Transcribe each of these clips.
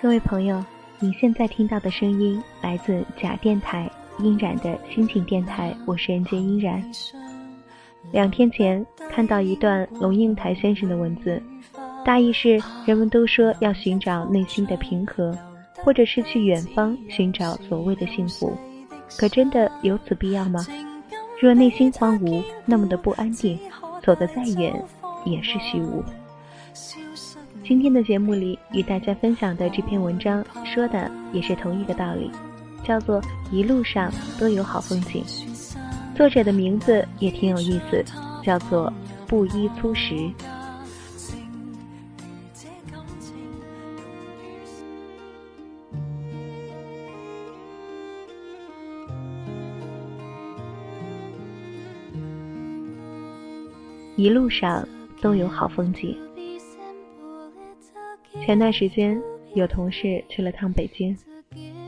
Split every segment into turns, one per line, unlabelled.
各位朋友，你现在听到的声音来自假电台音染的心情电台，我是人间音染。两天前看到一段龙应台先生的文字，大意是：人们都说要寻找内心的平和，或者是去远方寻找所谓的幸福，可真的有此必要吗？若内心荒芜，那么的不安定，走得再远也是虚无。今天的节目里与大家分享的这篇文章，说的也是同一个道理，叫做“一路上都有好风景”。作者的名字也挺有意思，叫做“布衣粗食”。一路上都有好风景。前段时间有同事去了趟北京，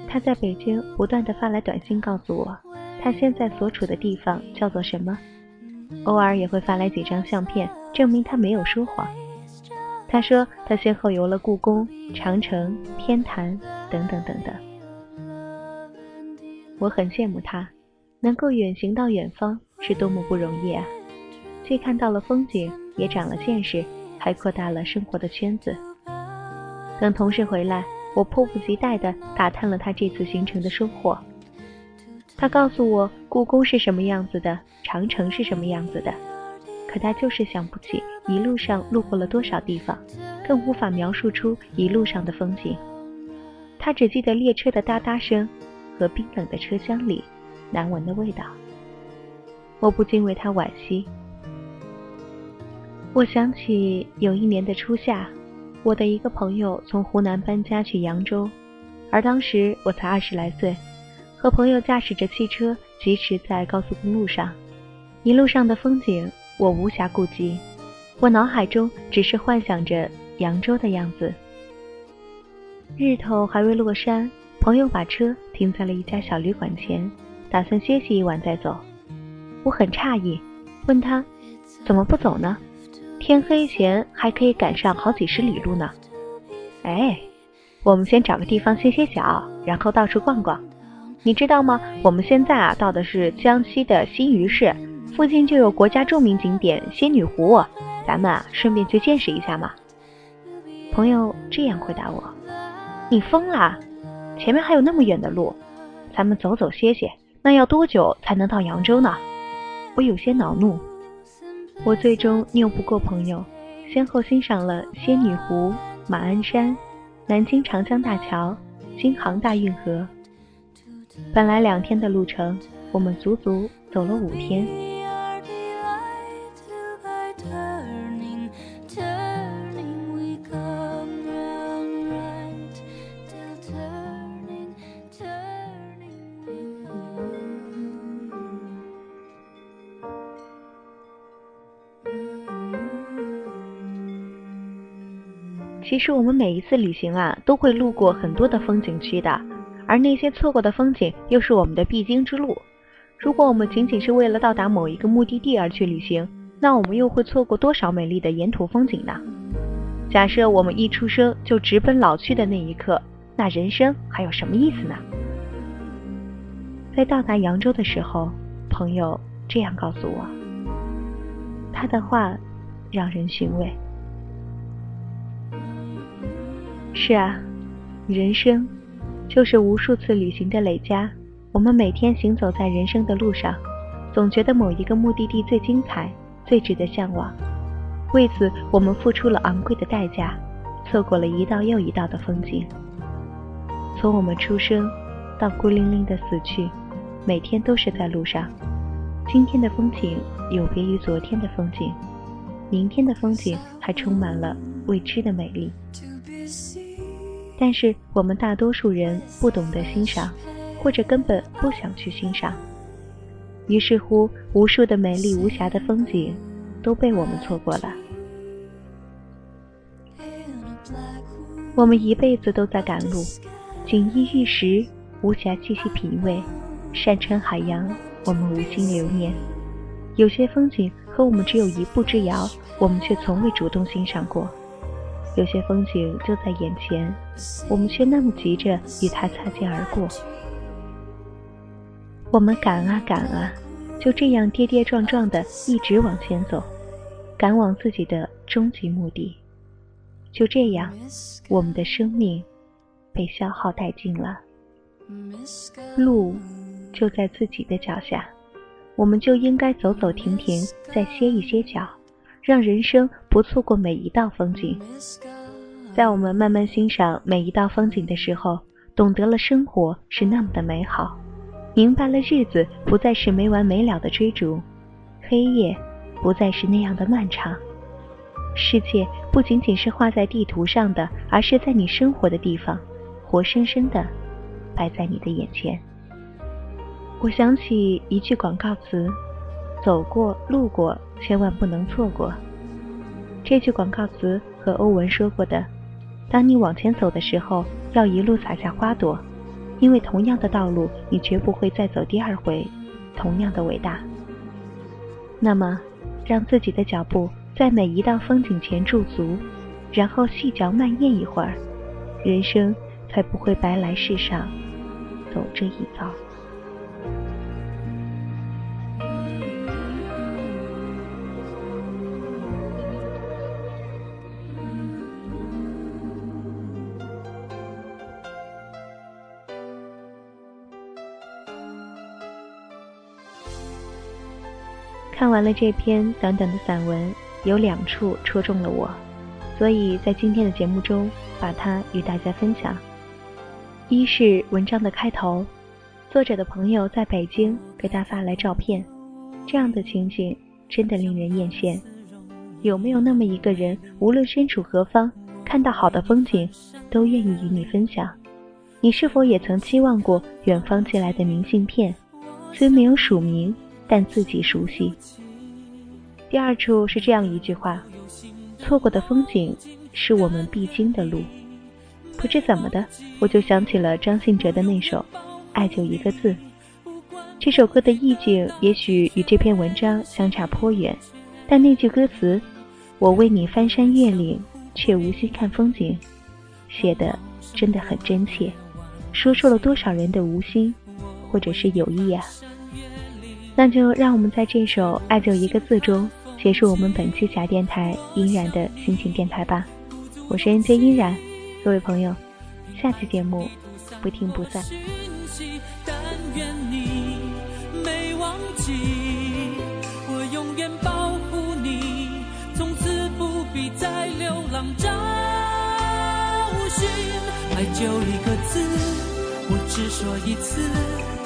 他在北京不断的发来短信告诉我，他现在所处的地方叫做什么，偶尔也会发来几张相片，证明他没有说谎。他说他先后游了故宫、长城、天坛等等等等。我很羡慕他，能够远行到远方是多么不容易啊！既看到了风景，也长了见识，还扩大了生活的圈子。等同事回来，我迫不及待地打探了他这次行程的收获。他告诉我故宫是什么样子的，长城是什么样子的，可他就是想不起一路上路过了多少地方，更无法描述出一路上的风景。他只记得列车的哒哒声和冰冷的车厢里难闻的味道。我不禁为他惋惜。我想起有一年的初夏。我的一个朋友从湖南搬家去扬州，而当时我才二十来岁，和朋友驾驶着汽车疾驰在高速公路上，一路上的风景我无暇顾及，我脑海中只是幻想着扬州的样子。日头还未落山，朋友把车停在了一家小旅馆前，打算歇息一晚再走。我很诧异，问他怎么不走呢？天黑前还可以赶上好几十里路呢。哎，我们先找个地方歇歇脚，然后到处逛逛。你知道吗？我们现在啊到的是江西的新余市，附近就有国家著名景点仙女湖，咱们啊顺便去见识一下嘛。朋友这样回答我：“你疯了！前面还有那么远的路，咱们走走歇歇，那要多久才能到扬州呢？”我有些恼怒。我最终拗不过朋友，先后欣赏了仙女湖、马鞍山、南京长江大桥、京杭大运河。本来两天的路程，我们足足走了五天。其实我们每一次旅行啊，都会路过很多的风景区的，而那些错过的风景又是我们的必经之路。如果我们仅仅是为了到达某一个目的地而去旅行，那我们又会错过多少美丽的沿途风景呢？假设我们一出生就直奔老去的那一刻，那人生还有什么意思呢？在到达扬州的时候，朋友这样告诉我，他的话让人寻味。是啊，人生就是无数次旅行的累加。我们每天行走在人生的路上，总觉得某一个目的地最精彩、最值得向往。为此，我们付出了昂贵的代价，错过了一道又一道的风景。从我们出生到孤零零的死去，每天都是在路上。今天的风景有别于昨天的风景，明天的风景还充满了未知的美丽。但是我们大多数人不懂得欣赏，或者根本不想去欣赏。于是乎，无数的美丽无瑕的风景都被我们错过了。我们一辈子都在赶路，锦衣玉食，无暇细细品味；山川海洋，我们无心留念。有些风景和我们只有一步之遥，我们却从未主动欣赏过；有些风景就在眼前，我们却那么急着与它擦肩而过。我们赶啊赶啊，就这样跌跌撞撞的一直往前走，赶往自己的终极目的。就这样，我们的生命被消耗殆尽了。路就在自己的脚下，我们就应该走走停停，再歇一歇脚，让人生不错过每一道风景。在我们慢慢欣赏每一道风景的时候，懂得了生活是那么的美好。明白了，日子不再是没完没了的追逐，黑夜不再是那样的漫长。世界不仅仅是画在地图上的，而是在你生活的地方，活生生的摆在你的眼前。我想起一句广告词：“走过路过，千万不能错过。”这句广告词和欧文说过的：“当你往前走的时候，要一路撒下花朵。”因为同样的道路，你绝不会再走第二回，同样的伟大。那么，让自己的脚步在每一道风景前驻足，然后细嚼慢咽一会儿，人生才不会白来世上走这一遭。看完了这篇短短的散文，有两处戳中了我，所以在今天的节目中把它与大家分享。一是文章的开头，作者的朋友在北京给他发来照片，这样的情景真的令人艳羡。有没有那么一个人，无论身处何方，看到好的风景，都愿意与你分享？你是否也曾期望过远方寄来的明信片，虽没有署名？但自己熟悉。第二处是这样一句话：错过的风景是我们必经的路。不知怎么的，我就想起了张信哲的那首《爱就一个字》。这首歌的意境也许与这篇文章相差颇远，但那句歌词“我为你翻山越岭，却无心看风景”，写的真的很真切，说出了多少人的无心，或者是有意啊。那就让我们在这首《爱就一个字》中结束我们本期假电台依然的心情电台吧。我是 NJ 依然，各位朋友，下期节目不听不散。但愿你没忘记我永远保护你，从此不必再流浪找寻。爱就一个字，我只说一次。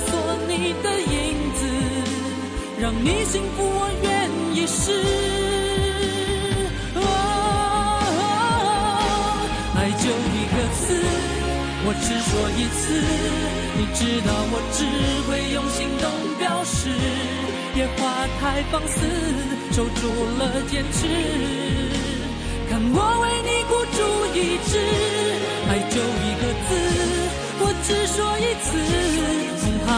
让你幸福，我愿意试。爱就一个字，我只说一次，你知道我只会用行动表示。野花太放肆，守住了坚持。看我为你孤注一掷，爱就一个字，我只说一次，